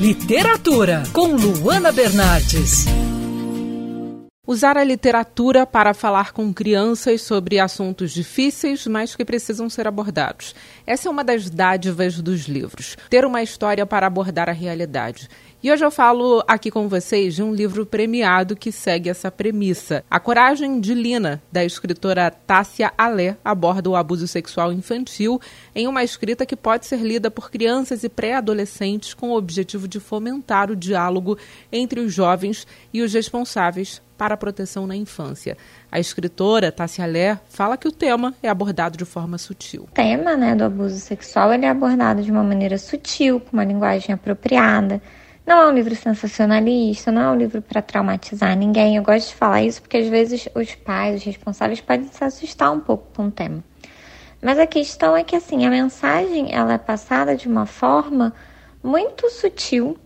Literatura, com Luana Bernardes. Usar a literatura para falar com crianças sobre assuntos difíceis, mas que precisam ser abordados. Essa é uma das dádivas dos livros. Ter uma história para abordar a realidade. E hoje eu falo aqui com vocês de um livro premiado que segue essa premissa. A Coragem de Lina, da escritora Tássia Alé, aborda o abuso sexual infantil em uma escrita que pode ser lida por crianças e pré-adolescentes com o objetivo de fomentar o diálogo entre os jovens e os responsáveis para a proteção na infância. A escritora Tássia Alé fala que o tema é abordado de forma sutil. O tema né, do abuso sexual ele é abordado de uma maneira sutil, com uma linguagem apropriada não é um livro sensacionalista, não é um livro para traumatizar ninguém. Eu gosto de falar isso porque às vezes os pais, os responsáveis, podem se assustar um pouco com o tema. Mas a questão é que assim, a mensagem ela é passada de uma forma muito sutil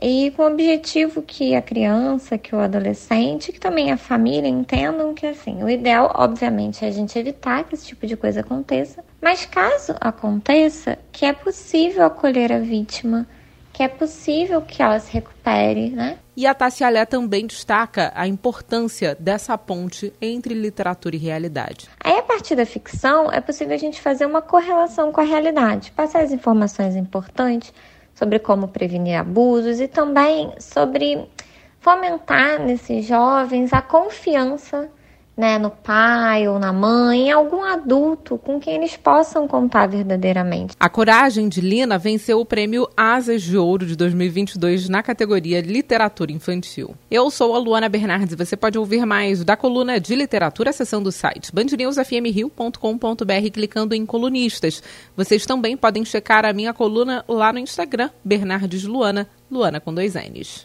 e com o objetivo que a criança, que o adolescente, que também a família entendam que assim, o ideal, obviamente, é a gente evitar que esse tipo de coisa aconteça, mas caso aconteça, que é possível acolher a vítima que é possível que ela se recupere, né? E a Tassia Alé também destaca a importância dessa ponte entre literatura e realidade. Aí, a partir da ficção, é possível a gente fazer uma correlação com a realidade, passar as informações importantes sobre como prevenir abusos e também sobre fomentar nesses jovens a confiança né, no pai ou na mãe, em algum adulto com quem eles possam contar verdadeiramente. A Coragem de Lina venceu o prêmio Asas de Ouro de 2022 na categoria Literatura Infantil. Eu sou a Luana Bernardes você pode ouvir mais da coluna de literatura acessando o site bandnewsfmrio.com.br clicando em colunistas. Vocês também podem checar a minha coluna lá no Instagram, Bernardes Luana, Luana com dois N's.